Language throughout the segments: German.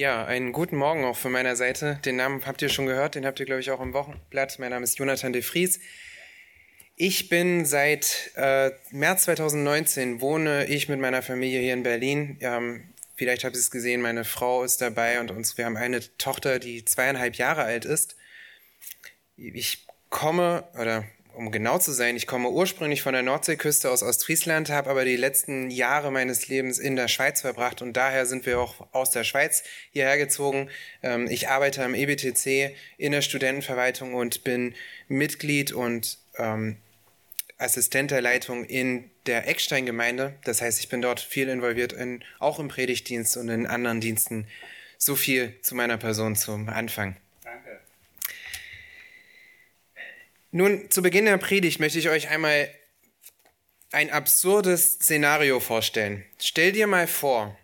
Ja, einen guten Morgen auch von meiner Seite. Den Namen habt ihr schon gehört, den habt ihr, glaube ich, auch im Wochenblatt. Mein Name ist Jonathan de Vries. Ich bin seit äh, März 2019, wohne ich mit meiner Familie hier in Berlin. Ähm, vielleicht habt ihr es gesehen, meine Frau ist dabei und uns, wir haben eine Tochter, die zweieinhalb Jahre alt ist. Ich komme, oder um genau zu sein, ich komme ursprünglich von der Nordseeküste aus Ostfriesland, habe aber die letzten Jahre meines Lebens in der Schweiz verbracht und daher sind wir auch aus der Schweiz hierher gezogen. Ähm, ich arbeite am EBTC in der Studentenverwaltung und bin Mitglied und ähm, Assistent der Leitung in der Eckstein-Gemeinde. Das heißt, ich bin dort viel involviert, in, auch im Predigtdienst und in anderen Diensten. So viel zu meiner Person zum Anfang. Nun, zu Beginn der Predigt möchte ich euch einmal ein absurdes Szenario vorstellen. Stell dir mal vor,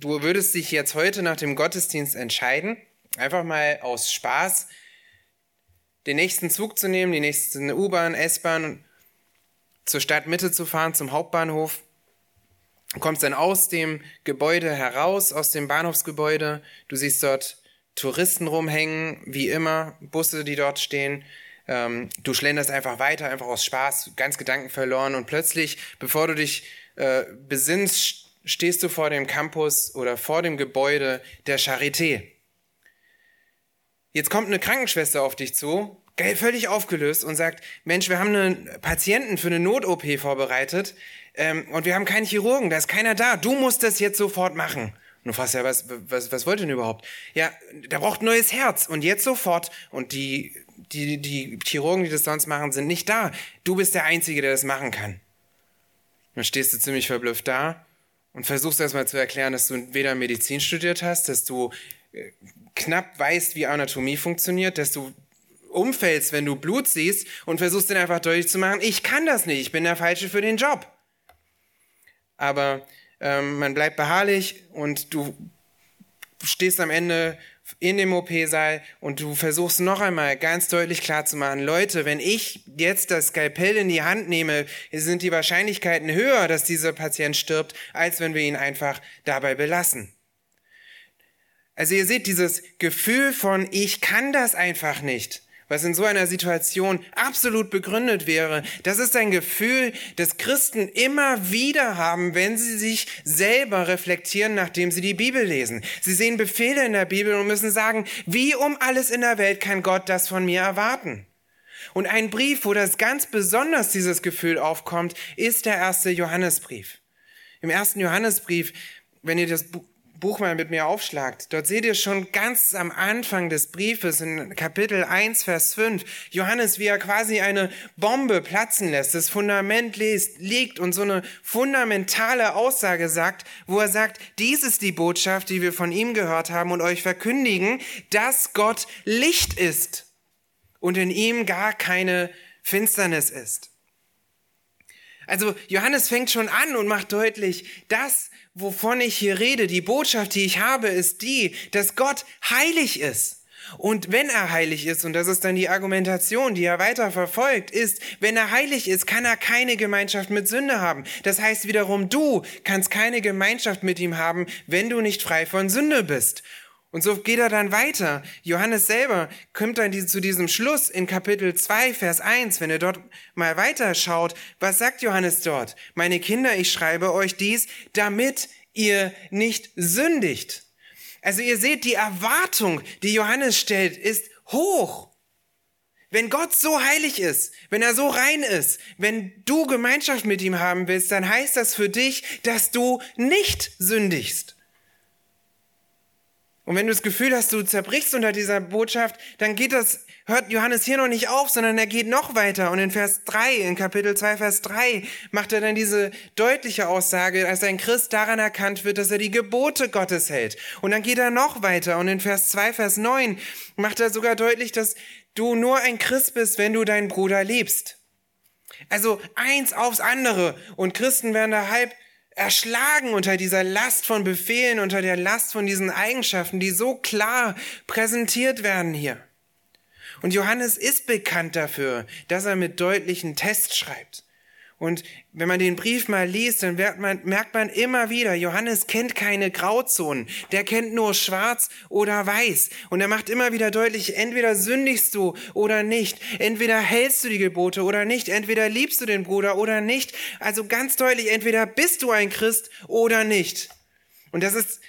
du würdest dich jetzt heute nach dem Gottesdienst entscheiden, einfach mal aus Spaß den nächsten Zug zu nehmen, die nächste U-Bahn, S-Bahn, zur Stadtmitte zu fahren, zum Hauptbahnhof. Du kommst dann aus dem Gebäude heraus, aus dem Bahnhofsgebäude. Du siehst dort Touristen rumhängen, wie immer, Busse, die dort stehen. Ähm, du schlenderst einfach weiter, einfach aus Spaß, ganz Gedanken verloren und plötzlich, bevor du dich äh, besinnst, stehst du vor dem Campus oder vor dem Gebäude der Charité. Jetzt kommt eine Krankenschwester auf dich zu, völlig aufgelöst und sagt, Mensch, wir haben einen Patienten für eine Not-OP vorbereitet ähm, und wir haben keinen Chirurgen, da ist keiner da, du musst das jetzt sofort machen. Und du fragst ja, was, was, was wollt ihr denn überhaupt? Ja, der braucht ein neues Herz und jetzt sofort. Und die die, die Chirurgen, die das sonst machen, sind nicht da. Du bist der Einzige, der das machen kann. Dann stehst du ziemlich verblüfft da und versuchst erstmal zu erklären, dass du weder Medizin studiert hast, dass du äh, knapp weißt, wie Anatomie funktioniert, dass du umfällst, wenn du Blut siehst und versuchst dann einfach deutlich zu machen, ich kann das nicht, ich bin der Falsche für den Job. Aber ähm, man bleibt beharrlich und du stehst am Ende in dem OP-Saal und du versuchst noch einmal ganz deutlich klarzumachen, Leute, wenn ich jetzt das Skalpell in die Hand nehme, sind die Wahrscheinlichkeiten höher, dass dieser Patient stirbt, als wenn wir ihn einfach dabei belassen. Also ihr seht dieses Gefühl von, ich kann das einfach nicht was in so einer Situation absolut begründet wäre. Das ist ein Gefühl, das Christen immer wieder haben, wenn sie sich selber reflektieren, nachdem sie die Bibel lesen. Sie sehen Befehle in der Bibel und müssen sagen, wie um alles in der Welt kann Gott das von mir erwarten? Und ein Brief, wo das ganz besonders dieses Gefühl aufkommt, ist der erste Johannesbrief. Im ersten Johannesbrief, wenn ihr das Buch mal mit mir aufschlagt, dort seht ihr schon ganz am Anfang des Briefes in Kapitel 1, Vers 5, Johannes, wie er quasi eine Bombe platzen lässt, das Fundament liegt und so eine fundamentale Aussage sagt, wo er sagt, dies ist die Botschaft, die wir von ihm gehört haben und euch verkündigen, dass Gott Licht ist und in ihm gar keine Finsternis ist. Also Johannes fängt schon an und macht deutlich, das, wovon ich hier rede, die Botschaft, die ich habe, ist die, dass Gott heilig ist. Und wenn er heilig ist, und das ist dann die Argumentation, die er weiter verfolgt, ist, wenn er heilig ist, kann er keine Gemeinschaft mit Sünde haben. Das heißt wiederum, du kannst keine Gemeinschaft mit ihm haben, wenn du nicht frei von Sünde bist. Und so geht er dann weiter. Johannes selber kommt dann zu diesem Schluss in Kapitel 2, Vers 1, wenn ihr dort mal weiter schaut. Was sagt Johannes dort? Meine Kinder, ich schreibe euch dies, damit ihr nicht sündigt. Also ihr seht, die Erwartung, die Johannes stellt, ist hoch. Wenn Gott so heilig ist, wenn er so rein ist, wenn du Gemeinschaft mit ihm haben willst, dann heißt das für dich, dass du nicht sündigst. Und wenn du das Gefühl hast, du zerbrichst unter dieser Botschaft, dann geht das, hört Johannes hier noch nicht auf, sondern er geht noch weiter. Und in Vers 3, in Kapitel 2, Vers 3, macht er dann diese deutliche Aussage, dass ein Christ daran erkannt wird, dass er die Gebote Gottes hält. Und dann geht er noch weiter. Und in Vers 2, Vers 9 macht er sogar deutlich, dass du nur ein Christ bist, wenn du deinen Bruder liebst. Also eins aufs andere. Und Christen werden da halb erschlagen unter dieser Last von Befehlen, unter der Last von diesen Eigenschaften, die so klar präsentiert werden hier. Und Johannes ist bekannt dafür, dass er mit deutlichen Tests schreibt. Und wenn man den Brief mal liest, dann merkt man, merkt man immer wieder, Johannes kennt keine Grauzonen. Der kennt nur schwarz oder weiß. Und er macht immer wieder deutlich, entweder sündigst du oder nicht. Entweder hältst du die Gebote oder nicht. Entweder liebst du den Bruder oder nicht. Also ganz deutlich, entweder bist du ein Christ oder nicht. Und das ist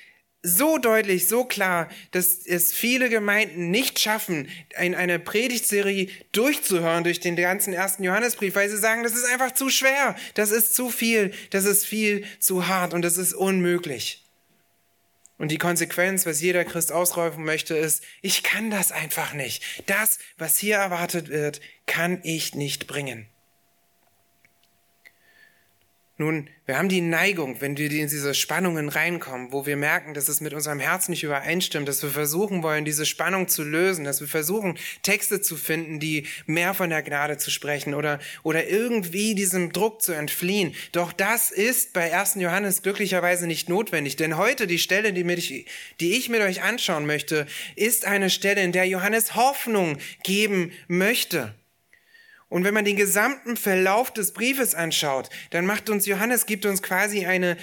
so deutlich, so klar, dass es viele Gemeinden nicht schaffen, in eine Predigtserie durchzuhören durch den ganzen ersten Johannesbrief, weil sie sagen, das ist einfach zu schwer, das ist zu viel, das ist viel zu hart und das ist unmöglich. Und die Konsequenz, was jeder Christ ausräufen möchte, ist, ich kann das einfach nicht. Das, was hier erwartet wird, kann ich nicht bringen. Nun, wir haben die Neigung, wenn wir in diese Spannungen reinkommen, wo wir merken, dass es mit unserem Herz nicht übereinstimmt, dass wir versuchen wollen, diese Spannung zu lösen, dass wir versuchen, Texte zu finden, die mehr von der Gnade zu sprechen oder, oder irgendwie diesem Druck zu entfliehen. Doch das ist bei 1. Johannes glücklicherweise nicht notwendig, denn heute die Stelle, die, mit, die ich mit euch anschauen möchte, ist eine Stelle, in der Johannes Hoffnung geben möchte. Und wenn man den gesamten Verlauf des Briefes anschaut, dann macht uns Johannes, gibt uns quasi eine,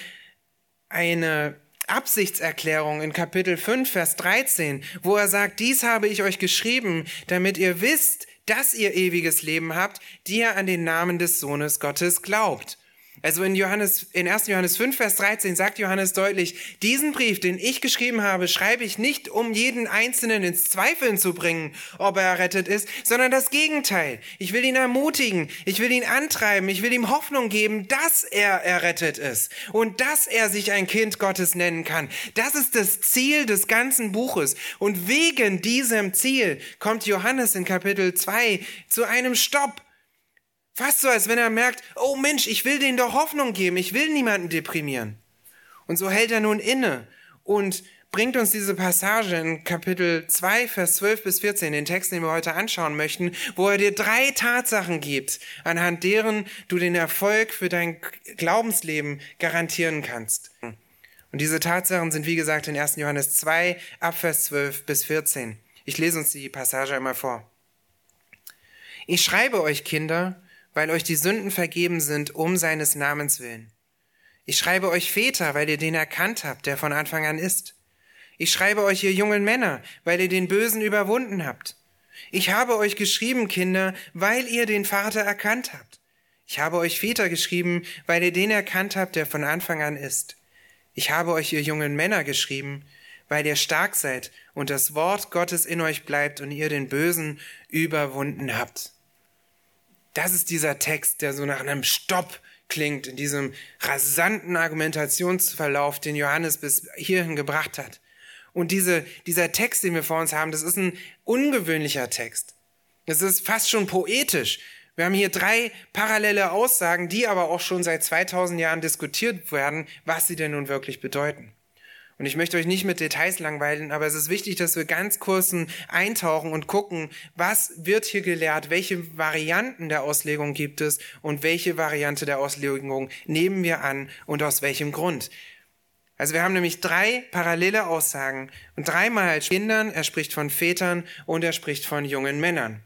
eine Absichtserklärung in Kapitel 5, Vers 13, wo er sagt, dies habe ich euch geschrieben, damit ihr wisst, dass ihr ewiges Leben habt, die ihr an den Namen des Sohnes Gottes glaubt. Also in Johannes, in 1. Johannes 5, Vers 13 sagt Johannes deutlich, diesen Brief, den ich geschrieben habe, schreibe ich nicht, um jeden Einzelnen ins Zweifeln zu bringen, ob er errettet ist, sondern das Gegenteil. Ich will ihn ermutigen, ich will ihn antreiben, ich will ihm Hoffnung geben, dass er errettet ist und dass er sich ein Kind Gottes nennen kann. Das ist das Ziel des ganzen Buches. Und wegen diesem Ziel kommt Johannes in Kapitel 2 zu einem Stopp Fast so, als wenn er merkt, oh Mensch, ich will denen doch Hoffnung geben, ich will niemanden deprimieren. Und so hält er nun inne und bringt uns diese Passage in Kapitel 2, Vers 12 bis 14, den Text, den wir heute anschauen möchten, wo er dir drei Tatsachen gibt, anhand deren du den Erfolg für dein Glaubensleben garantieren kannst. Und diese Tatsachen sind, wie gesagt, in 1. Johannes 2, ab Vers 12 bis 14. Ich lese uns die Passage einmal vor. Ich schreibe euch, Kinder, weil euch die Sünden vergeben sind um seines Namens willen. Ich schreibe euch Väter, weil ihr den erkannt habt, der von Anfang an ist. Ich schreibe euch ihr jungen Männer, weil ihr den Bösen überwunden habt. Ich habe euch geschrieben, Kinder, weil ihr den Vater erkannt habt. Ich habe euch Väter geschrieben, weil ihr den erkannt habt, der von Anfang an ist. Ich habe euch ihr jungen Männer geschrieben, weil ihr stark seid und das Wort Gottes in euch bleibt und ihr den Bösen überwunden habt. Das ist dieser Text, der so nach einem Stopp klingt in diesem rasanten Argumentationsverlauf, den Johannes bis hierhin gebracht hat. Und diese, dieser Text, den wir vor uns haben, das ist ein ungewöhnlicher Text. Das ist fast schon poetisch. Wir haben hier drei parallele Aussagen, die aber auch schon seit 2000 Jahren diskutiert werden, was sie denn nun wirklich bedeuten. Und ich möchte euch nicht mit Details langweilen, aber es ist wichtig, dass wir ganz kurz eintauchen und gucken, was wird hier gelehrt, welche Varianten der Auslegung gibt es und welche Variante der Auslegung nehmen wir an und aus welchem Grund. Also wir haben nämlich drei parallele Aussagen und dreimal Kindern, er spricht von Vätern und er spricht von jungen Männern.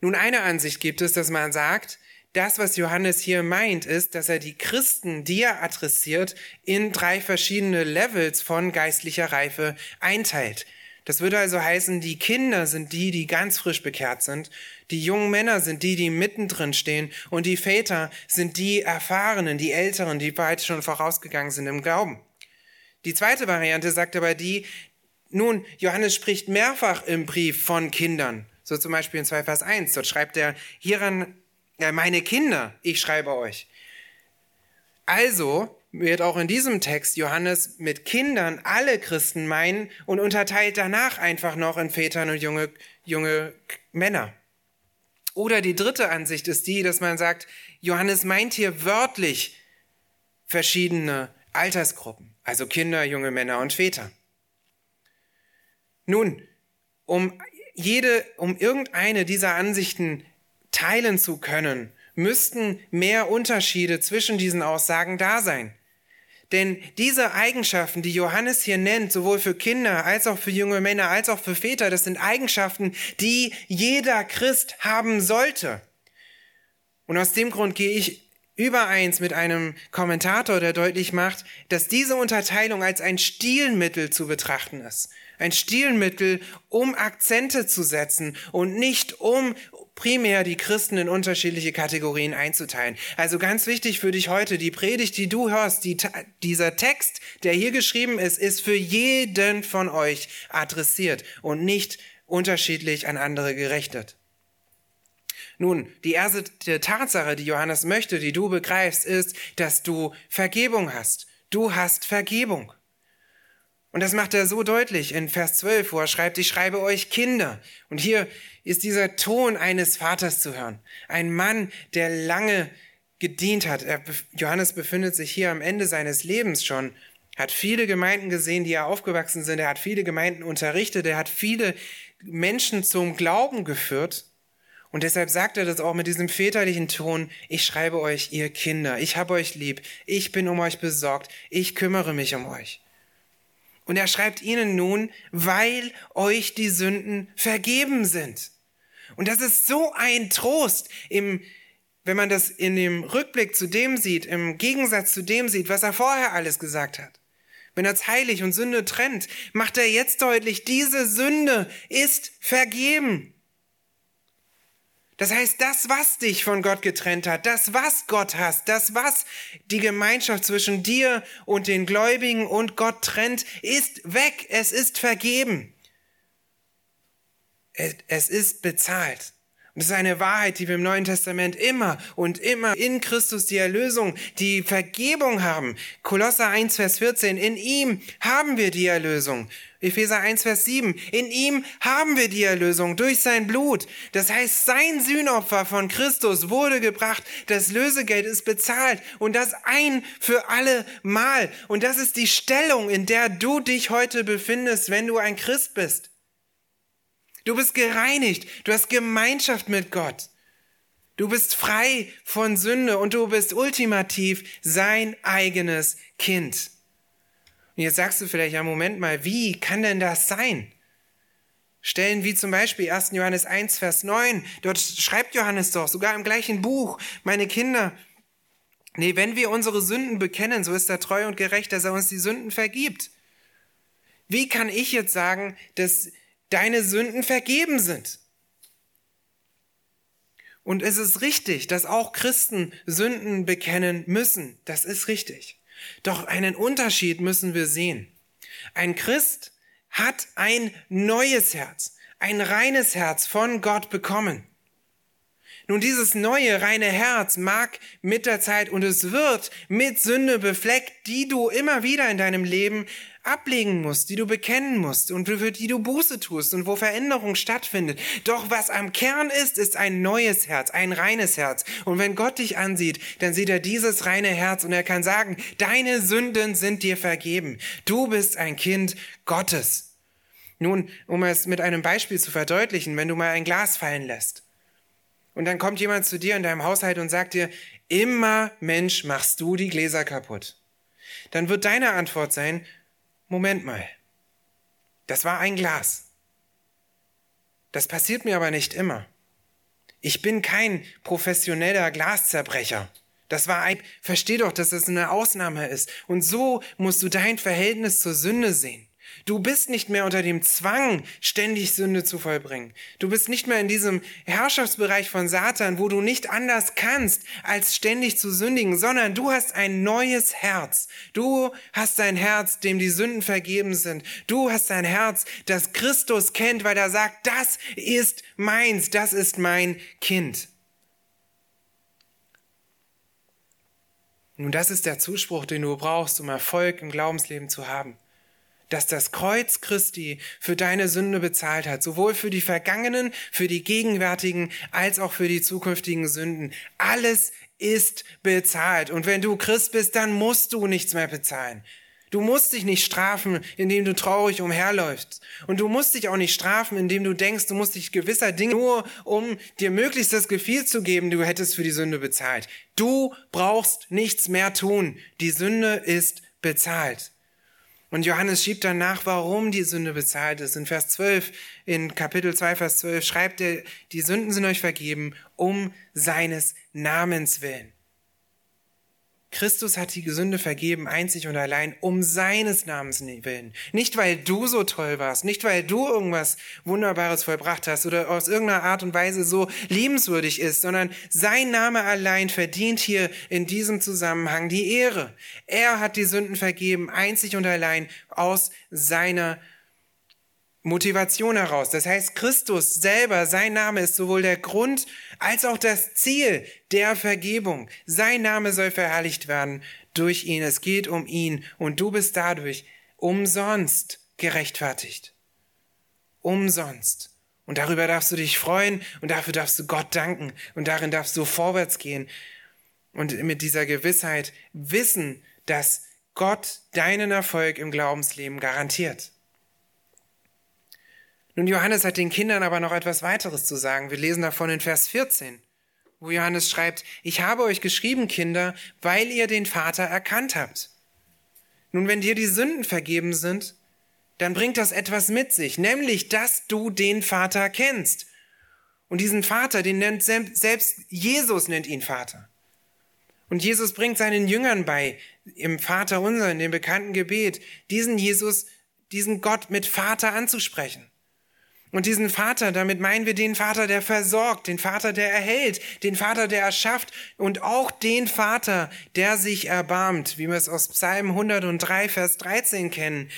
Nun, eine Ansicht gibt es, dass man sagt, das, was Johannes hier meint, ist, dass er die Christen, die er adressiert, in drei verschiedene Levels von geistlicher Reife einteilt. Das würde also heißen, die Kinder sind die, die ganz frisch bekehrt sind, die jungen Männer sind die, die mittendrin stehen und die Väter sind die Erfahrenen, die Älteren, die weit schon vorausgegangen sind im Glauben. Die zweite Variante sagt aber die, nun, Johannes spricht mehrfach im Brief von Kindern. So zum Beispiel in 2 Vers 1. Dort schreibt er, hieran ja, meine Kinder, ich schreibe euch. Also wird auch in diesem Text Johannes mit Kindern alle Christen meinen und unterteilt danach einfach noch in Vätern und junge, junge Männer. Oder die dritte Ansicht ist die, dass man sagt, Johannes meint hier wörtlich verschiedene Altersgruppen, also Kinder, junge Männer und Väter. Nun, um jede, um irgendeine dieser Ansichten teilen zu können, müssten mehr Unterschiede zwischen diesen Aussagen da sein. Denn diese Eigenschaften, die Johannes hier nennt, sowohl für Kinder als auch für junge Männer als auch für Väter, das sind Eigenschaften, die jeder Christ haben sollte. Und aus dem Grund gehe ich übereins mit einem Kommentator, der deutlich macht, dass diese Unterteilung als ein Stilmittel zu betrachten ist. Ein Stilmittel, um Akzente zu setzen und nicht um primär die Christen in unterschiedliche Kategorien einzuteilen. Also ganz wichtig für dich heute, die Predigt, die du hörst, die, dieser Text, der hier geschrieben ist, ist für jeden von euch adressiert und nicht unterschiedlich an andere gerechnet. Nun, die erste Tatsache, die Johannes möchte, die du begreifst, ist, dass du Vergebung hast. Du hast Vergebung. Und das macht er so deutlich in Vers 12, wo er schreibt, ich schreibe euch Kinder. Und hier ist dieser Ton eines Vaters zu hören. Ein Mann, der lange gedient hat. Er, Johannes befindet sich hier am Ende seines Lebens schon, hat viele Gemeinden gesehen, die er aufgewachsen sind. Er hat viele Gemeinden unterrichtet. Er hat viele Menschen zum Glauben geführt. Und deshalb sagt er das auch mit diesem väterlichen Ton, ich schreibe euch, ihr Kinder, ich habe euch lieb, ich bin um euch besorgt, ich kümmere mich um euch. Und er schreibt ihnen nun, weil euch die Sünden vergeben sind. Und das ist so ein Trost im, wenn man das in dem Rückblick zu dem sieht, im Gegensatz zu dem sieht, was er vorher alles gesagt hat. Wenn er heilig und Sünde trennt, macht er jetzt deutlich, diese Sünde ist vergeben. Das heißt, das, was dich von Gott getrennt hat, das, was Gott hasst, das, was die Gemeinschaft zwischen dir und den Gläubigen und Gott trennt, ist weg. Es ist vergeben. Es ist bezahlt. Und das ist eine Wahrheit, die wir im Neuen Testament immer und immer in Christus die Erlösung, die Vergebung haben. Kolosser 1, Vers 14, in ihm haben wir die Erlösung. Epheser 1, Vers 7, in ihm haben wir die Erlösung durch sein Blut. Das heißt, sein Sühnopfer von Christus wurde gebracht, das Lösegeld ist bezahlt und das ein für alle Mal. Und das ist die Stellung, in der du dich heute befindest, wenn du ein Christ bist. Du bist gereinigt. Du hast Gemeinschaft mit Gott. Du bist frei von Sünde und du bist ultimativ sein eigenes Kind. Und jetzt sagst du vielleicht, ja, Moment mal, wie kann denn das sein? Stellen wie zum Beispiel 1. Johannes 1, Vers 9. Dort schreibt Johannes doch, sogar im gleichen Buch, meine Kinder, nee, wenn wir unsere Sünden bekennen, so ist er treu und gerecht, dass er uns die Sünden vergibt. Wie kann ich jetzt sagen, dass deine Sünden vergeben sind. Und es ist richtig, dass auch Christen Sünden bekennen müssen. Das ist richtig. Doch einen Unterschied müssen wir sehen. Ein Christ hat ein neues Herz, ein reines Herz von Gott bekommen. Nun, dieses neue, reine Herz mag mit der Zeit und es wird mit Sünde befleckt, die du immer wieder in deinem Leben ablegen musst, die du bekennen musst und für die du Buße tust und wo Veränderung stattfindet. Doch was am Kern ist, ist ein neues Herz, ein reines Herz. Und wenn Gott dich ansieht, dann sieht er dieses reine Herz und er kann sagen, deine Sünden sind dir vergeben. Du bist ein Kind Gottes. Nun, um es mit einem Beispiel zu verdeutlichen, wenn du mal ein Glas fallen lässt und dann kommt jemand zu dir in deinem Haushalt und sagt dir, immer Mensch, machst du die Gläser kaputt. Dann wird deine Antwort sein, Moment mal, das war ein Glas. Das passiert mir aber nicht immer. Ich bin kein professioneller Glaszerbrecher. Das war ein, versteh doch, dass das eine Ausnahme ist. Und so musst du dein Verhältnis zur Sünde sehen. Du bist nicht mehr unter dem Zwang, ständig Sünde zu vollbringen. Du bist nicht mehr in diesem Herrschaftsbereich von Satan, wo du nicht anders kannst, als ständig zu sündigen, sondern du hast ein neues Herz. Du hast ein Herz, dem die Sünden vergeben sind. Du hast ein Herz, das Christus kennt, weil er sagt, das ist meins, das ist mein Kind. Nun, das ist der Zuspruch, den du brauchst, um Erfolg im Glaubensleben zu haben dass das Kreuz Christi für deine Sünde bezahlt hat, sowohl für die vergangenen, für die gegenwärtigen als auch für die zukünftigen Sünden. Alles ist bezahlt. Und wenn du Christ bist, dann musst du nichts mehr bezahlen. Du musst dich nicht strafen, indem du traurig umherläufst. Und du musst dich auch nicht strafen, indem du denkst, du musst dich gewisser Dinge nur, um dir möglichst das Gefühl zu geben, du hättest für die Sünde bezahlt. Du brauchst nichts mehr tun. Die Sünde ist bezahlt. Und Johannes schiebt dann nach, warum die Sünde bezahlt ist. In Vers 12, in Kapitel 2, Vers 12 schreibt er, die Sünden sind euch vergeben um seines Namens willen. Christus hat die Sünde vergeben, einzig und allein um seines Namens willen. Nicht, weil du so toll warst, nicht, weil du irgendwas Wunderbares vollbracht hast oder aus irgendeiner Art und Weise so liebenswürdig ist, sondern sein Name allein verdient hier in diesem Zusammenhang die Ehre. Er hat die Sünden vergeben, einzig und allein aus seiner Motivation heraus. Das heißt, Christus selber, sein Name ist sowohl der Grund als auch das Ziel der Vergebung. Sein Name soll verherrlicht werden durch ihn. Es geht um ihn und du bist dadurch umsonst gerechtfertigt. Umsonst. Und darüber darfst du dich freuen und dafür darfst du Gott danken und darin darfst du vorwärts gehen und mit dieser Gewissheit wissen, dass Gott deinen Erfolg im Glaubensleben garantiert. Nun, Johannes hat den Kindern aber noch etwas weiteres zu sagen. Wir lesen davon in Vers 14, wo Johannes schreibt, ich habe euch geschrieben, Kinder, weil ihr den Vater erkannt habt. Nun, wenn dir die Sünden vergeben sind, dann bringt das etwas mit sich, nämlich, dass du den Vater kennst. Und diesen Vater, den nennt selbst Jesus nennt ihn Vater. Und Jesus bringt seinen Jüngern bei, im Vater unser, in dem bekannten Gebet, diesen Jesus, diesen Gott mit Vater anzusprechen. Und diesen Vater, damit meinen wir den Vater, der versorgt, den Vater, der erhält, den Vater, der erschafft und auch den Vater, der sich erbarmt, wie wir es aus Psalm 103, Vers 13 kennen.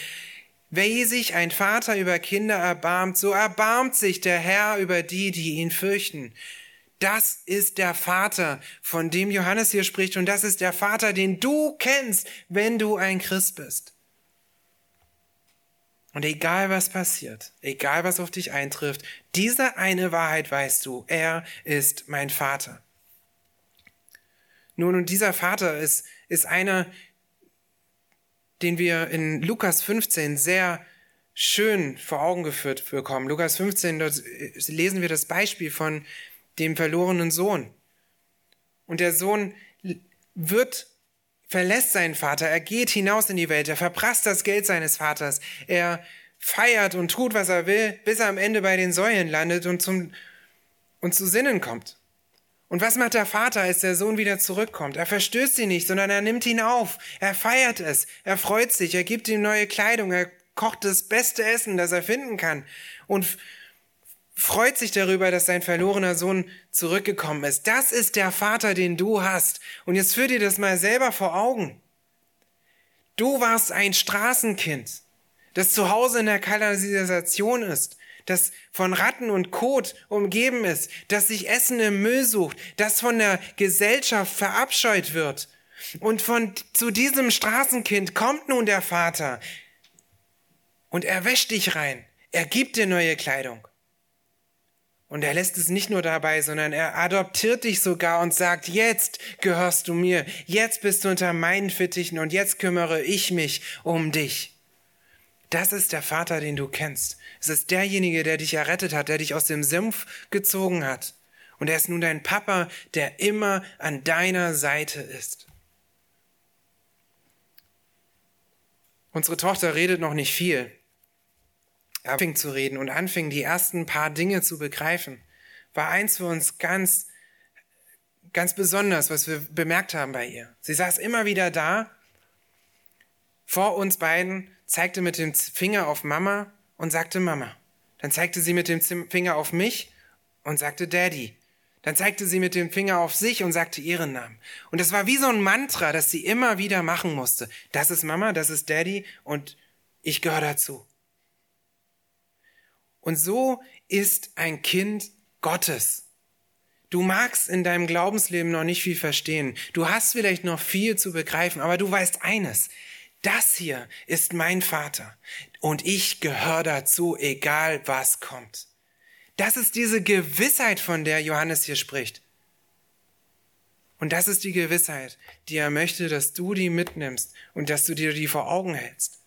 Wer sich ein Vater über Kinder erbarmt, so erbarmt sich der Herr über die, die ihn fürchten. Das ist der Vater, von dem Johannes hier spricht, und das ist der Vater, den du kennst, wenn du ein Christ bist. Und egal was passiert, egal was auf dich eintrifft, diese eine Wahrheit weißt du, er ist mein Vater. Nun, und dieser Vater ist, ist einer, den wir in Lukas 15 sehr schön vor Augen geführt bekommen. Lukas 15, dort lesen wir das Beispiel von dem verlorenen Sohn. Und der Sohn wird verlässt seinen Vater, er geht hinaus in die Welt, er verprasst das Geld seines Vaters, er feiert und tut, was er will, bis er am Ende bei den Säulen landet und, zum, und zu Sinnen kommt. Und was macht der Vater, als der Sohn wieder zurückkommt? Er verstößt ihn nicht, sondern er nimmt ihn auf, er feiert es, er freut sich, er gibt ihm neue Kleidung, er kocht das beste Essen, das er finden kann. Und freut sich darüber, dass sein verlorener Sohn zurückgekommen ist. Das ist der Vater, den du hast. Und jetzt führ dir das mal selber vor Augen. Du warst ein Straßenkind, das zu Hause in der Kanalisation ist, das von Ratten und Kot umgeben ist, das sich Essen im Müll sucht, das von der Gesellschaft verabscheut wird. Und von zu diesem Straßenkind kommt nun der Vater und er wäscht dich rein. Er gibt dir neue Kleidung. Und er lässt es nicht nur dabei, sondern er adoptiert dich sogar und sagt, jetzt gehörst du mir, jetzt bist du unter meinen Fittichen und jetzt kümmere ich mich um dich. Das ist der Vater, den du kennst. Es ist derjenige, der dich errettet hat, der dich aus dem Sumpf gezogen hat. Und er ist nun dein Papa, der immer an deiner Seite ist. Unsere Tochter redet noch nicht viel anfing zu reden und anfing, die ersten paar Dinge zu begreifen, war eins für uns ganz, ganz besonders, was wir bemerkt haben bei ihr. Sie saß immer wieder da, vor uns beiden, zeigte mit dem Finger auf Mama und sagte Mama. Dann zeigte sie mit dem Finger auf mich und sagte Daddy. Dann zeigte sie mit dem Finger auf sich und sagte ihren Namen. Und das war wie so ein Mantra, das sie immer wieder machen musste. Das ist Mama, das ist Daddy und ich gehöre dazu. Und so ist ein Kind Gottes. Du magst in deinem Glaubensleben noch nicht viel verstehen. Du hast vielleicht noch viel zu begreifen, aber du weißt eines. Das hier ist mein Vater und ich gehöre dazu, egal was kommt. Das ist diese Gewissheit, von der Johannes hier spricht. Und das ist die Gewissheit, die er möchte, dass du die mitnimmst und dass du dir die vor Augen hältst.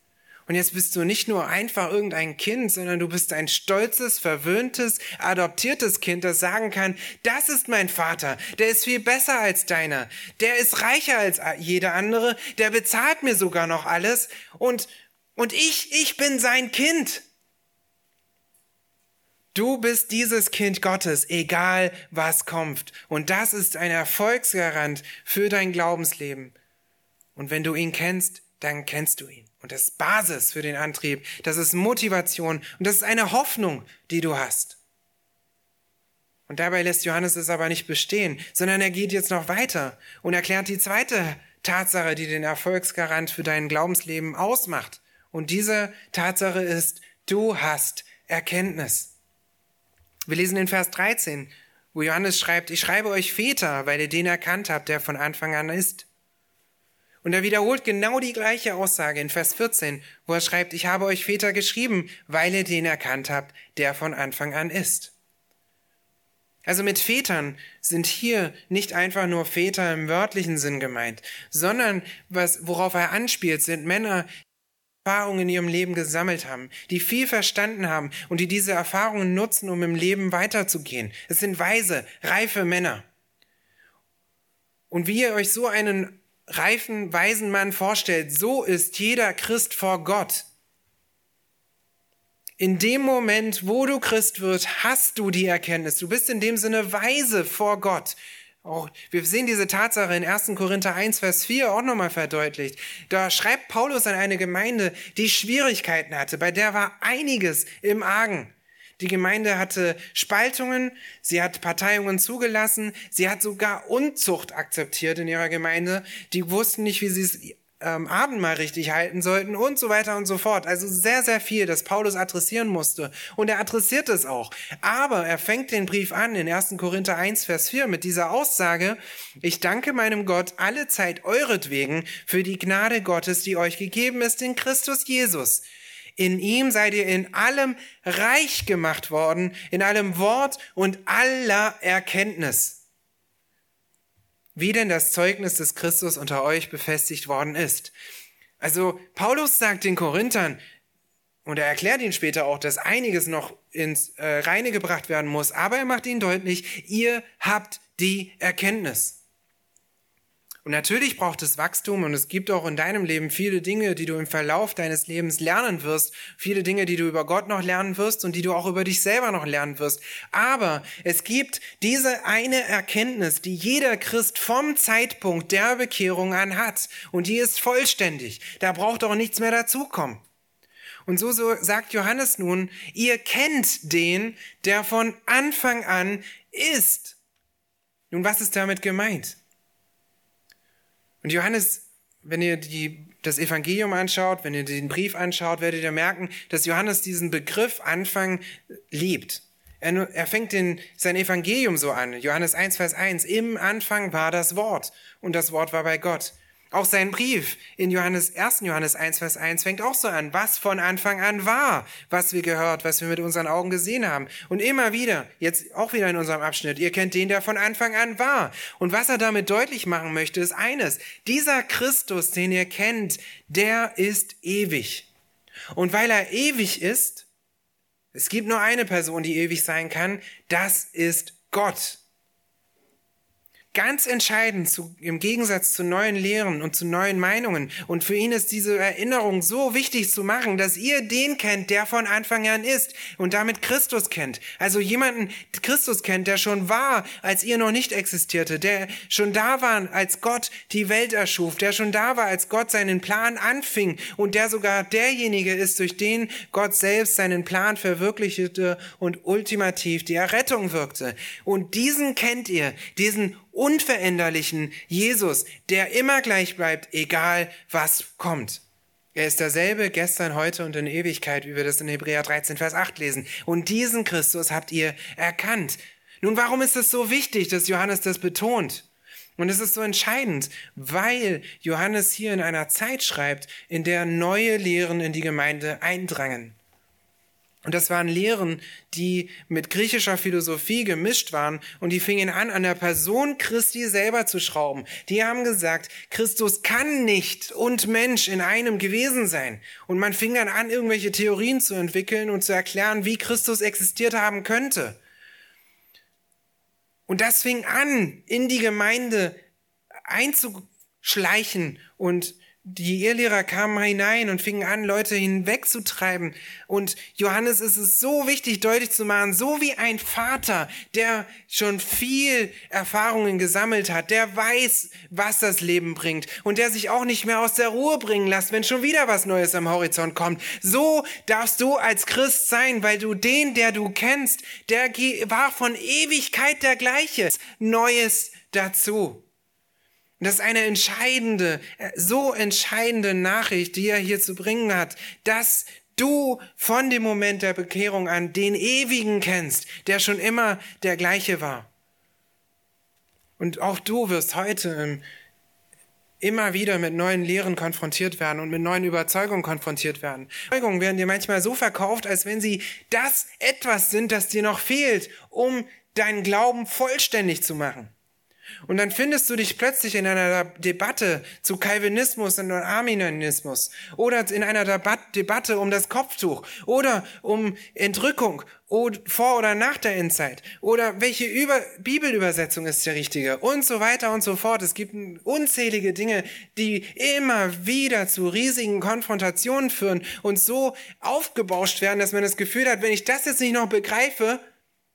Und jetzt bist du nicht nur einfach irgendein Kind, sondern du bist ein stolzes, verwöhntes, adoptiertes Kind, das sagen kann, das ist mein Vater, der ist viel besser als deiner, der ist reicher als jeder andere, der bezahlt mir sogar noch alles und Und ich, ich bin sein Kind. Du bist dieses Kind Gottes, egal was kommt. Und das ist ein Erfolgsgarant für dein Glaubensleben. Und wenn du ihn kennst, dann kennst du ihn. Und das ist Basis für den Antrieb, das ist Motivation und das ist eine Hoffnung, die du hast. Und dabei lässt Johannes es aber nicht bestehen, sondern er geht jetzt noch weiter und erklärt die zweite Tatsache, die den Erfolgsgarant für dein Glaubensleben ausmacht. Und diese Tatsache ist, du hast Erkenntnis. Wir lesen in Vers 13, wo Johannes schreibt, ich schreibe euch Väter, weil ihr den erkannt habt, der von Anfang an ist. Und er wiederholt genau die gleiche Aussage in Vers 14, wo er schreibt, ich habe euch Väter geschrieben, weil ihr den erkannt habt, der von Anfang an ist. Also mit Vätern sind hier nicht einfach nur Väter im wörtlichen Sinn gemeint, sondern was, worauf er anspielt, sind Männer, die Erfahrungen in ihrem Leben gesammelt haben, die viel verstanden haben und die diese Erfahrungen nutzen, um im Leben weiterzugehen. Es sind weise, reife Männer. Und wie ihr euch so einen reifen, weisen Mann vorstellt, so ist jeder Christ vor Gott. In dem Moment, wo du Christ wirst, hast du die Erkenntnis. Du bist in dem Sinne weise vor Gott. Auch, wir sehen diese Tatsache in 1. Korinther 1, Vers 4 auch nochmal verdeutlicht. Da schreibt Paulus an eine Gemeinde, die Schwierigkeiten hatte. Bei der war einiges im Argen. Die Gemeinde hatte Spaltungen, sie hat Parteiungen zugelassen, sie hat sogar Unzucht akzeptiert in ihrer Gemeinde. Die wussten nicht, wie sie es ähm, Abendmahl richtig halten sollten und so weiter und so fort. Also sehr, sehr viel, das Paulus adressieren musste. Und er adressiert es auch. Aber er fängt den Brief an in 1. Korinther 1, Vers 4 mit dieser Aussage, ich danke meinem Gott alle Zeit euretwegen für die Gnade Gottes, die euch gegeben ist in Christus Jesus in ihm seid ihr in allem reich gemacht worden, in allem Wort und aller Erkenntnis. Wie denn das Zeugnis des Christus unter euch befestigt worden ist. Also Paulus sagt den Korinthern, und er erklärt ihnen später auch, dass einiges noch ins äh, Reine gebracht werden muss, aber er macht ihnen deutlich, ihr habt die Erkenntnis. Und natürlich braucht es Wachstum und es gibt auch in deinem Leben viele Dinge, die du im Verlauf deines Lebens lernen wirst, viele Dinge, die du über Gott noch lernen wirst und die du auch über dich selber noch lernen wirst. Aber es gibt diese eine Erkenntnis, die jeder Christ vom Zeitpunkt der Bekehrung an hat und die ist vollständig. Da braucht auch nichts mehr dazukommen. Und so, so sagt Johannes nun, ihr kennt den, der von Anfang an ist. Nun, was ist damit gemeint? Und Johannes, wenn ihr die, das Evangelium anschaut, wenn ihr den Brief anschaut, werdet ihr merken, dass Johannes diesen Begriff Anfang liebt. Er, er fängt den, sein Evangelium so an. Johannes 1, Vers 1. Im Anfang war das Wort und das Wort war bei Gott. Auch sein Brief in Johannes, 1. Johannes 1, Vers 1 fängt auch so an, was von Anfang an war, was wir gehört, was wir mit unseren Augen gesehen haben. Und immer wieder, jetzt auch wieder in unserem Abschnitt, ihr kennt den, der von Anfang an war. Und was er damit deutlich machen möchte, ist eines. Dieser Christus, den ihr kennt, der ist ewig. Und weil er ewig ist, es gibt nur eine Person, die ewig sein kann, das ist Gott. Ganz entscheidend zu, im Gegensatz zu neuen Lehren und zu neuen Meinungen. Und für ihn ist diese Erinnerung so wichtig zu machen, dass ihr den kennt, der von Anfang an ist und damit Christus kennt. Also jemanden Christus kennt, der schon war, als ihr noch nicht existierte, der schon da war, als Gott die Welt erschuf, der schon da war, als Gott seinen Plan anfing und der sogar derjenige ist, durch den Gott selbst seinen Plan verwirklichte und ultimativ die Errettung wirkte. Und diesen kennt ihr, diesen unveränderlichen Jesus, der immer gleich bleibt, egal was kommt. Er ist derselbe gestern, heute und in Ewigkeit, wie wir das in Hebräer 13, Vers 8 lesen. Und diesen Christus habt ihr erkannt. Nun, warum ist es so wichtig, dass Johannes das betont? Und es ist so entscheidend, weil Johannes hier in einer Zeit schreibt, in der neue Lehren in die Gemeinde eindrangen. Und das waren Lehren, die mit griechischer Philosophie gemischt waren und die fingen an, an der Person Christi selber zu schrauben. Die haben gesagt, Christus kann nicht und Mensch in einem gewesen sein. Und man fing dann an, irgendwelche Theorien zu entwickeln und zu erklären, wie Christus existiert haben könnte. Und das fing an, in die Gemeinde einzuschleichen und die Irrlehrer kamen hinein und fingen an, Leute hinwegzutreiben. Und Johannes ist es so wichtig, deutlich zu machen, so wie ein Vater, der schon viel Erfahrungen gesammelt hat, der weiß, was das Leben bringt und der sich auch nicht mehr aus der Ruhe bringen lässt, wenn schon wieder was Neues am Horizont kommt. So darfst du als Christ sein, weil du den, der du kennst, der war von Ewigkeit der gleiche. Neues dazu. Und das ist eine entscheidende, äh, so entscheidende Nachricht, die er hier zu bringen hat, dass du von dem Moment der Bekehrung an den Ewigen kennst, der schon immer der gleiche war. Und auch du wirst heute ähm, immer wieder mit neuen Lehren konfrontiert werden und mit neuen Überzeugungen konfrontiert werden. Überzeugungen werden dir manchmal so verkauft, als wenn sie das etwas sind, das dir noch fehlt, um deinen Glauben vollständig zu machen. Und dann findest du dich plötzlich in einer Debatte zu Calvinismus und Arminianismus oder in einer Debatte um das Kopftuch oder um Entrückung vor oder nach der Endzeit oder welche Über Bibelübersetzung ist der richtige und so weiter und so fort. Es gibt unzählige Dinge, die immer wieder zu riesigen Konfrontationen führen und so aufgebauscht werden, dass man das Gefühl hat, wenn ich das jetzt nicht noch begreife,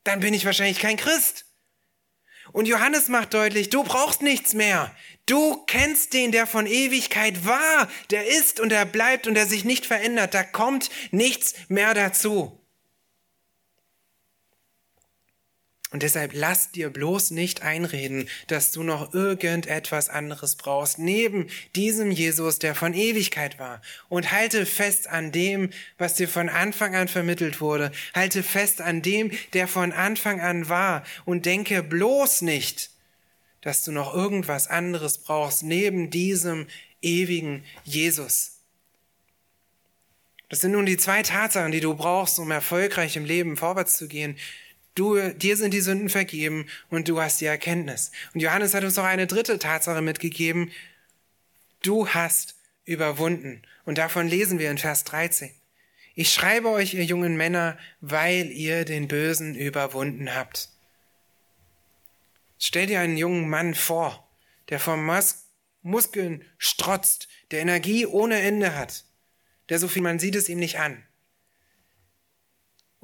dann bin ich wahrscheinlich kein Christ. Und Johannes macht deutlich, du brauchst nichts mehr. Du kennst den, der von Ewigkeit war, der ist und der bleibt und der sich nicht verändert. Da kommt nichts mehr dazu. Und deshalb lass dir bloß nicht einreden, dass du noch irgendetwas anderes brauchst, neben diesem Jesus, der von Ewigkeit war. Und halte fest an dem, was dir von Anfang an vermittelt wurde. Halte fest an dem, der von Anfang an war. Und denke bloß nicht, dass du noch irgendwas anderes brauchst, neben diesem ewigen Jesus. Das sind nun die zwei Tatsachen, die du brauchst, um erfolgreich im Leben vorwärts zu gehen. Du, dir sind die Sünden vergeben und du hast die Erkenntnis. Und Johannes hat uns noch eine dritte Tatsache mitgegeben. Du hast überwunden. Und davon lesen wir in Vers 13. Ich schreibe euch, ihr jungen Männer, weil ihr den Bösen überwunden habt. Stell dir einen jungen Mann vor, der vom Mus Muskeln strotzt, der Energie ohne Ende hat, der so viel, man sieht es ihm nicht an.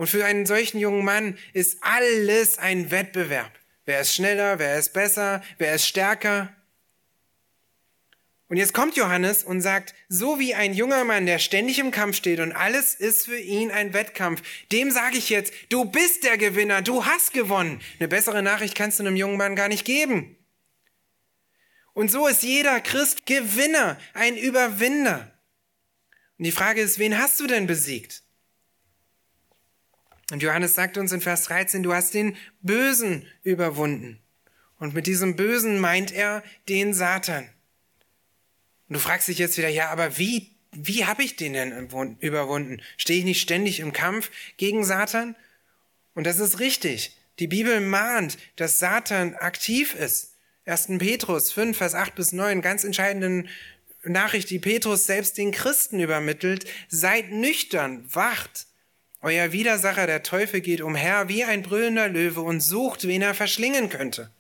Und für einen solchen jungen Mann ist alles ein Wettbewerb. Wer ist schneller, wer ist besser, wer ist stärker. Und jetzt kommt Johannes und sagt, so wie ein junger Mann, der ständig im Kampf steht und alles ist für ihn ein Wettkampf, dem sage ich jetzt, du bist der Gewinner, du hast gewonnen. Eine bessere Nachricht kannst du einem jungen Mann gar nicht geben. Und so ist jeder Christ Gewinner, ein Überwinder. Und die Frage ist, wen hast du denn besiegt? Und Johannes sagt uns in Vers 13, du hast den Bösen überwunden. Und mit diesem Bösen meint er den Satan. Und du fragst dich jetzt wieder, ja, aber wie, wie habe ich den denn überwunden? Stehe ich nicht ständig im Kampf gegen Satan? Und das ist richtig. Die Bibel mahnt, dass Satan aktiv ist. 1. Petrus 5, Vers 8 bis 9, ganz entscheidenden Nachricht, die Petrus selbst den Christen übermittelt. Seid nüchtern, wacht, euer Widersacher, der Teufel, geht umher wie ein brüllender Löwe und sucht, wen er verschlingen könnte.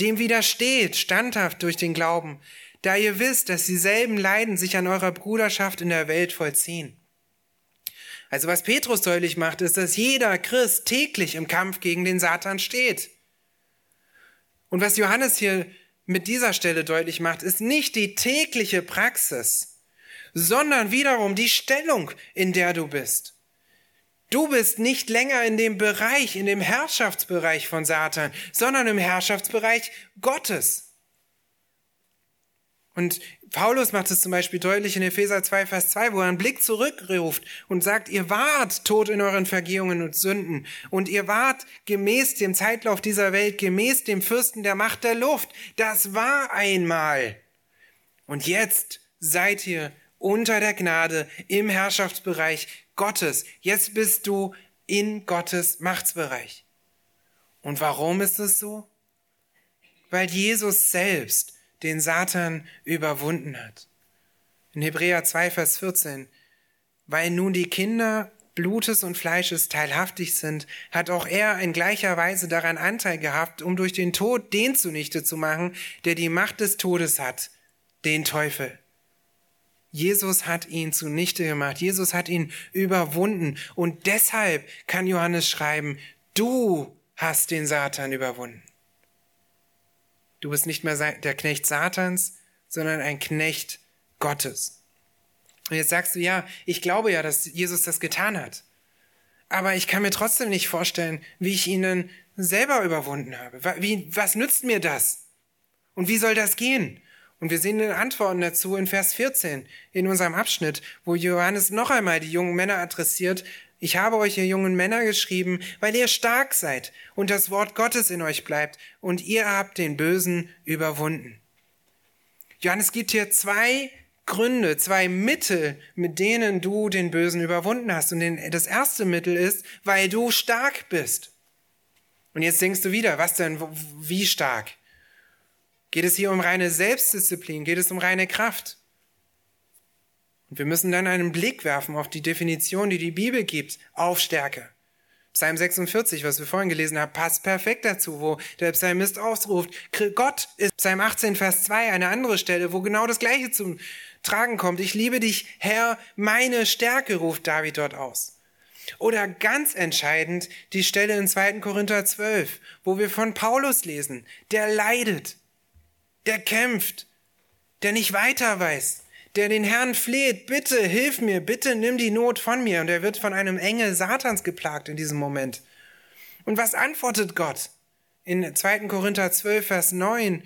Dem widersteht, standhaft durch den Glauben, da ihr wisst, dass dieselben Leiden sich an eurer Bruderschaft in der Welt vollziehen. Also was Petrus deutlich macht, ist, dass jeder Christ täglich im Kampf gegen den Satan steht. Und was Johannes hier mit dieser Stelle deutlich macht, ist nicht die tägliche Praxis, sondern wiederum die Stellung, in der du bist. Du bist nicht länger in dem Bereich, in dem Herrschaftsbereich von Satan, sondern im Herrschaftsbereich Gottes. Und Paulus macht es zum Beispiel deutlich in Epheser 2, Vers 2, wo er einen Blick zurückruft und sagt, ihr wart tot in euren Vergehungen und Sünden und ihr wart gemäß dem Zeitlauf dieser Welt, gemäß dem Fürsten der Macht der Luft. Das war einmal. Und jetzt seid ihr unter der Gnade im Herrschaftsbereich Gottes. Jetzt bist du in Gottes Machtsbereich. Und warum ist es so? Weil Jesus selbst den Satan überwunden hat. In Hebräer 2, Vers 14. Weil nun die Kinder Blutes und Fleisches teilhaftig sind, hat auch er in gleicher Weise daran Anteil gehabt, um durch den Tod den zunichte zu machen, der die Macht des Todes hat, den Teufel. Jesus hat ihn zunichte gemacht. Jesus hat ihn überwunden. Und deshalb kann Johannes schreiben, du hast den Satan überwunden. Du bist nicht mehr der Knecht Satans, sondern ein Knecht Gottes. Und jetzt sagst du, ja, ich glaube ja, dass Jesus das getan hat. Aber ich kann mir trotzdem nicht vorstellen, wie ich ihn dann selber überwunden habe. Wie, was nützt mir das? Und wie soll das gehen? Und wir sehen den Antworten dazu in Vers 14 in unserem Abschnitt, wo Johannes noch einmal die jungen Männer adressiert. Ich habe euch, ihr jungen Männer, geschrieben, weil ihr stark seid und das Wort Gottes in euch bleibt und ihr habt den Bösen überwunden. Johannes gibt hier zwei Gründe, zwei Mittel, mit denen du den Bösen überwunden hast. Und das erste Mittel ist, weil du stark bist. Und jetzt denkst du wieder, was denn, wie stark? Geht es hier um reine Selbstdisziplin? Geht es um reine Kraft? Und wir müssen dann einen Blick werfen auf die Definition, die die Bibel gibt, auf Stärke. Psalm 46, was wir vorhin gelesen haben, passt perfekt dazu, wo der Psalmist ausruft, Gott ist Psalm 18, Vers 2, eine andere Stelle, wo genau das Gleiche zum Tragen kommt. Ich liebe dich, Herr, meine Stärke, ruft David dort aus. Oder ganz entscheidend die Stelle in 2. Korinther 12, wo wir von Paulus lesen, der leidet, der kämpft, der nicht weiter weiß, der den Herrn fleht, bitte hilf mir, bitte nimm die Not von mir. Und er wird von einem Engel Satans geplagt in diesem Moment. Und was antwortet Gott? In 2. Korinther 12, Vers 9.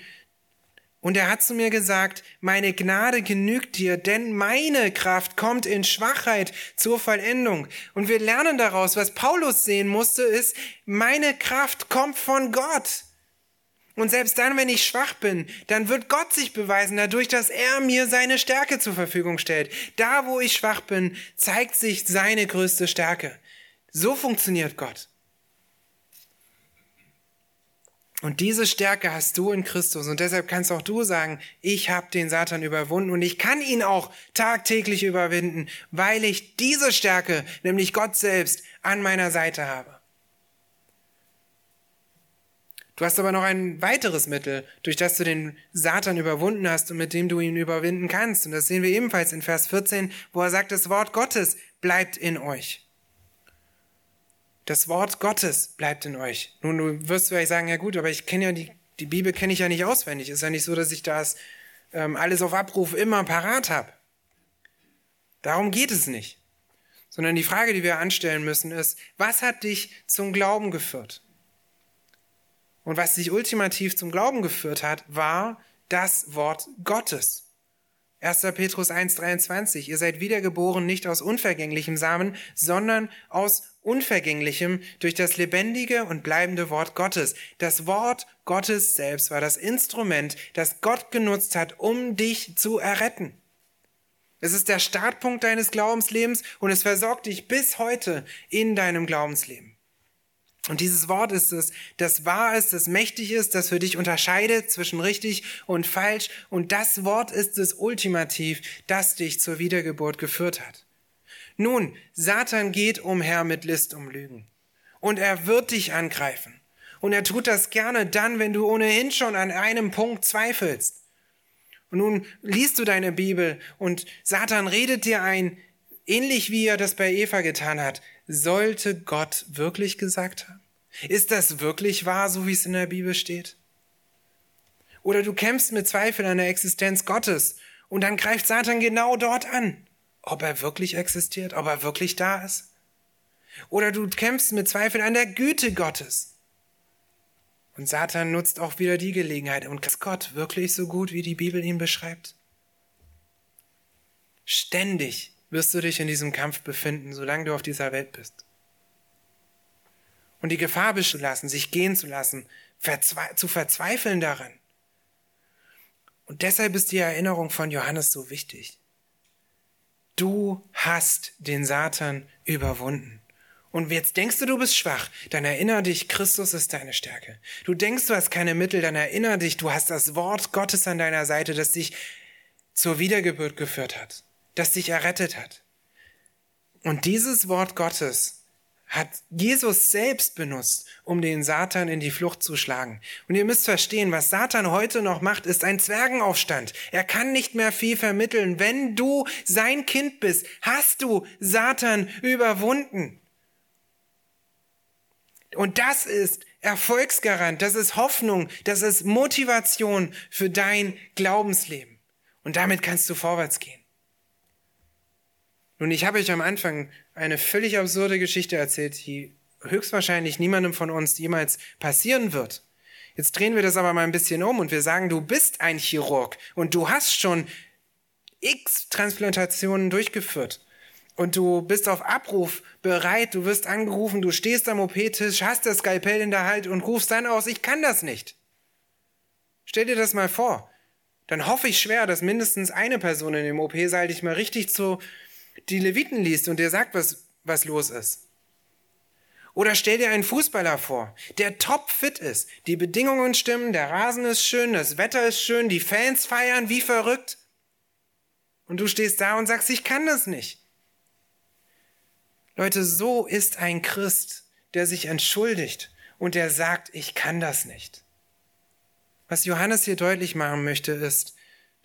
Und er hat zu mir gesagt, meine Gnade genügt dir, denn meine Kraft kommt in Schwachheit zur Vollendung. Und wir lernen daraus, was Paulus sehen musste, ist, meine Kraft kommt von Gott. Und selbst dann, wenn ich schwach bin, dann wird Gott sich beweisen dadurch, dass er mir seine Stärke zur Verfügung stellt. Da, wo ich schwach bin, zeigt sich seine größte Stärke. So funktioniert Gott. Und diese Stärke hast du in Christus. Und deshalb kannst auch du sagen, ich habe den Satan überwunden und ich kann ihn auch tagtäglich überwinden, weil ich diese Stärke, nämlich Gott selbst, an meiner Seite habe. Du hast aber noch ein weiteres Mittel, durch das du den Satan überwunden hast und mit dem du ihn überwinden kannst. Und das sehen wir ebenfalls in Vers 14, wo er sagt, das Wort Gottes bleibt in euch. Das Wort Gottes bleibt in euch. Nun, du wirst vielleicht sagen, ja gut, aber ich kenne ja die, die Bibel kenne ich ja nicht auswendig. Ist ja nicht so, dass ich das ähm, alles auf Abruf immer parat habe. Darum geht es nicht. Sondern die Frage, die wir anstellen müssen, ist, was hat dich zum Glauben geführt? Und was dich ultimativ zum Glauben geführt hat, war das Wort Gottes. 1. Petrus 1.23, ihr seid wiedergeboren nicht aus unvergänglichem Samen, sondern aus unvergänglichem durch das lebendige und bleibende Wort Gottes. Das Wort Gottes selbst war das Instrument, das Gott genutzt hat, um dich zu erretten. Es ist der Startpunkt deines Glaubenslebens und es versorgt dich bis heute in deinem Glaubensleben. Und dieses Wort ist es, das wahr ist, das mächtig ist, das für dich unterscheidet zwischen richtig und falsch. Und das Wort ist es ultimativ, das dich zur Wiedergeburt geführt hat. Nun, Satan geht umher mit List um Lügen. Und er wird dich angreifen. Und er tut das gerne dann, wenn du ohnehin schon an einem Punkt zweifelst. Und nun liest du deine Bibel und Satan redet dir ein, ähnlich wie er das bei Eva getan hat. Sollte Gott wirklich gesagt haben? Ist das wirklich wahr, so wie es in der Bibel steht? Oder du kämpfst mit Zweifeln an der Existenz Gottes und dann greift Satan genau dort an, ob er wirklich existiert, ob er wirklich da ist. Oder du kämpfst mit Zweifeln an der Güte Gottes. Und Satan nutzt auch wieder die Gelegenheit. Und ist Gott wirklich so gut, wie die Bibel ihn beschreibt? Ständig wirst du dich in diesem Kampf befinden, solange du auf dieser Welt bist. Und die Gefahr lassen, sich gehen zu lassen, verzwe zu verzweifeln daran. Und deshalb ist die Erinnerung von Johannes so wichtig. Du hast den Satan überwunden. Und jetzt denkst du, du bist schwach, dann erinnere dich, Christus ist deine Stärke. Du denkst, du hast keine Mittel, dann erinnere dich, du hast das Wort Gottes an deiner Seite, das dich zur Wiedergeburt geführt hat das dich errettet hat. Und dieses Wort Gottes hat Jesus selbst benutzt, um den Satan in die Flucht zu schlagen. Und ihr müsst verstehen, was Satan heute noch macht, ist ein Zwergenaufstand. Er kann nicht mehr viel vermitteln. Wenn du sein Kind bist, hast du Satan überwunden. Und das ist Erfolgsgarant, das ist Hoffnung, das ist Motivation für dein Glaubensleben. Und damit kannst du vorwärts gehen. Nun, ich habe euch am Anfang eine völlig absurde Geschichte erzählt, die höchstwahrscheinlich niemandem von uns jemals passieren wird. Jetzt drehen wir das aber mal ein bisschen um und wir sagen, du bist ein Chirurg und du hast schon x Transplantationen durchgeführt. Und du bist auf Abruf bereit, du wirst angerufen, du stehst am OP-Tisch, hast das Skalpell in der Hand und rufst dann aus, ich kann das nicht. Stell dir das mal vor. Dann hoffe ich schwer, dass mindestens eine Person in dem OP-Saal dich mal richtig zu die Leviten liest und dir sagt, was, was los ist. Oder stell dir einen Fußballer vor, der topfit ist. Die Bedingungen stimmen, der Rasen ist schön, das Wetter ist schön, die Fans feiern wie verrückt. Und du stehst da und sagst, ich kann das nicht. Leute, so ist ein Christ, der sich entschuldigt und der sagt, ich kann das nicht. Was Johannes hier deutlich machen möchte, ist,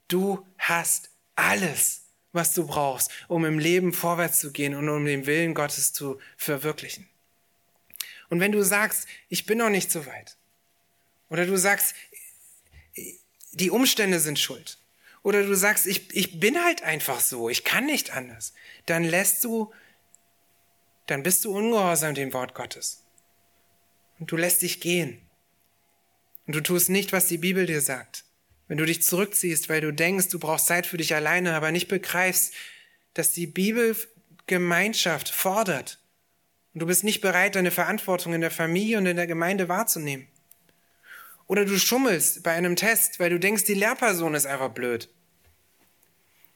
du hast alles was du brauchst, um im Leben vorwärts zu gehen und um den Willen Gottes zu verwirklichen. Und wenn du sagst, ich bin noch nicht so weit, oder du sagst, die Umstände sind schuld, oder du sagst, ich, ich bin halt einfach so, ich kann nicht anders, dann lässt du, dann bist du ungehorsam dem Wort Gottes. Und du lässt dich gehen. Und du tust nicht, was die Bibel dir sagt. Wenn du dich zurückziehst, weil du denkst, du brauchst Zeit für dich alleine, aber nicht begreifst, dass die Bibel Gemeinschaft fordert und du bist nicht bereit, deine Verantwortung in der Familie und in der Gemeinde wahrzunehmen. Oder du schummelst bei einem Test, weil du denkst, die Lehrperson ist einfach blöd.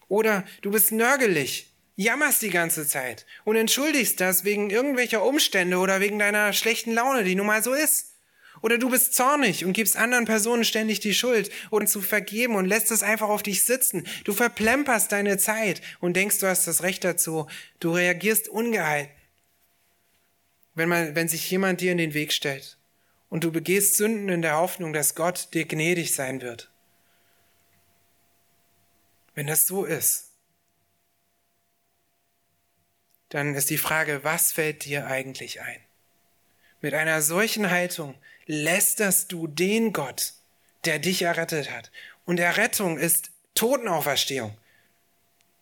Oder du bist nörgelig, jammerst die ganze Zeit und entschuldigst das wegen irgendwelcher Umstände oder wegen deiner schlechten Laune, die nun mal so ist. Oder du bist zornig und gibst anderen Personen ständig die Schuld oder zu vergeben und lässt es einfach auf dich sitzen. Du verplemperst deine Zeit und denkst, du hast das Recht dazu. Du reagierst ungehalten. Wenn, man, wenn sich jemand dir in den Weg stellt und du begehst Sünden in der Hoffnung, dass Gott dir gnädig sein wird. Wenn das so ist, dann ist die Frage, was fällt dir eigentlich ein? Mit einer solchen Haltung lästerst du den Gott, der dich errettet hat. Und Errettung ist Totenauferstehung.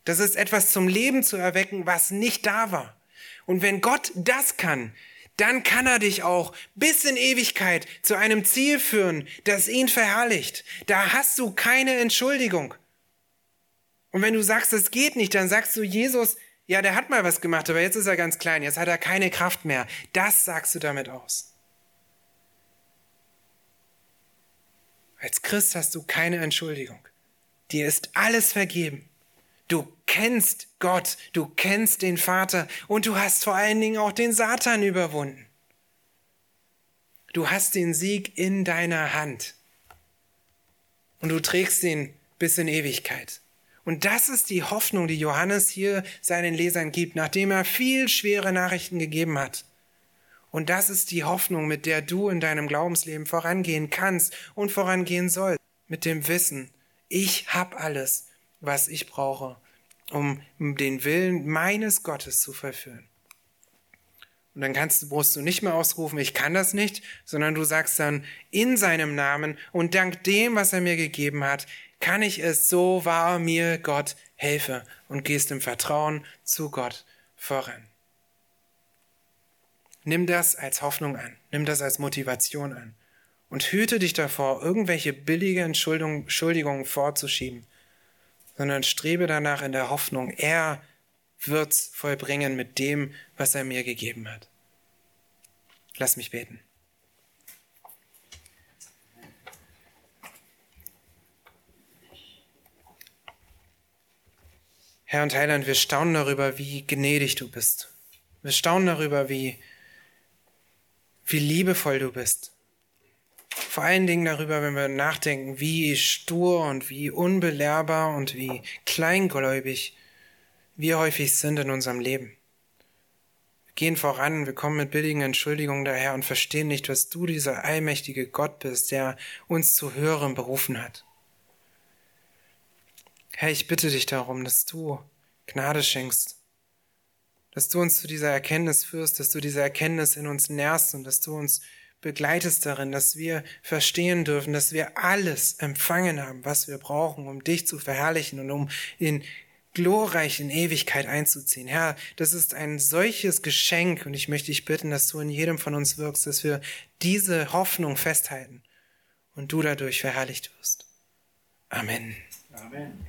Das ist etwas zum Leben zu erwecken, was nicht da war. Und wenn Gott das kann, dann kann er dich auch bis in Ewigkeit zu einem Ziel führen, das ihn verherrlicht. Da hast du keine Entschuldigung. Und wenn du sagst, es geht nicht, dann sagst du, Jesus, ja, der hat mal was gemacht, aber jetzt ist er ganz klein, jetzt hat er keine Kraft mehr. Das sagst du damit aus. Als Christ hast du keine Entschuldigung. Dir ist alles vergeben. Du kennst Gott, du kennst den Vater und du hast vor allen Dingen auch den Satan überwunden. Du hast den Sieg in deiner Hand und du trägst ihn bis in Ewigkeit. Und das ist die Hoffnung, die Johannes hier seinen Lesern gibt, nachdem er viel schwere Nachrichten gegeben hat. Und das ist die Hoffnung, mit der du in deinem Glaubensleben vorangehen kannst und vorangehen sollst. Mit dem Wissen, ich habe alles, was ich brauche, um den Willen meines Gottes zu verführen. Und dann kannst, musst du nicht mehr ausrufen, ich kann das nicht, sondern du sagst dann in seinem Namen und dank dem, was er mir gegeben hat, kann ich es so wahr mir Gott helfe und gehst im Vertrauen zu Gott voran. Nimm das als Hoffnung an, nimm das als Motivation an und hüte dich davor, irgendwelche billige Entschuldigungen vorzuschieben, sondern strebe danach in der Hoffnung, er wird's vollbringen mit dem, was er mir gegeben hat. Lass mich beten. Herr und Heiland, wir staunen darüber, wie gnädig du bist. Wir staunen darüber, wie wie liebevoll du bist. Vor allen Dingen darüber, wenn wir nachdenken, wie stur und wie unbelehrbar und wie kleingläubig wir häufig sind in unserem Leben. Wir gehen voran, wir kommen mit billigen Entschuldigungen daher und verstehen nicht, dass du dieser allmächtige Gott bist, der uns zu Hören berufen hat. Herr, ich bitte dich darum, dass du Gnade schenkst, dass du uns zu dieser Erkenntnis führst, dass du diese Erkenntnis in uns nährst und dass du uns begleitest darin, dass wir verstehen dürfen, dass wir alles empfangen haben, was wir brauchen, um dich zu verherrlichen und um in glorreich in Ewigkeit einzuziehen. Herr, das ist ein solches Geschenk und ich möchte dich bitten, dass du in jedem von uns wirkst, dass wir diese Hoffnung festhalten und du dadurch verherrlicht wirst. Amen. Amen.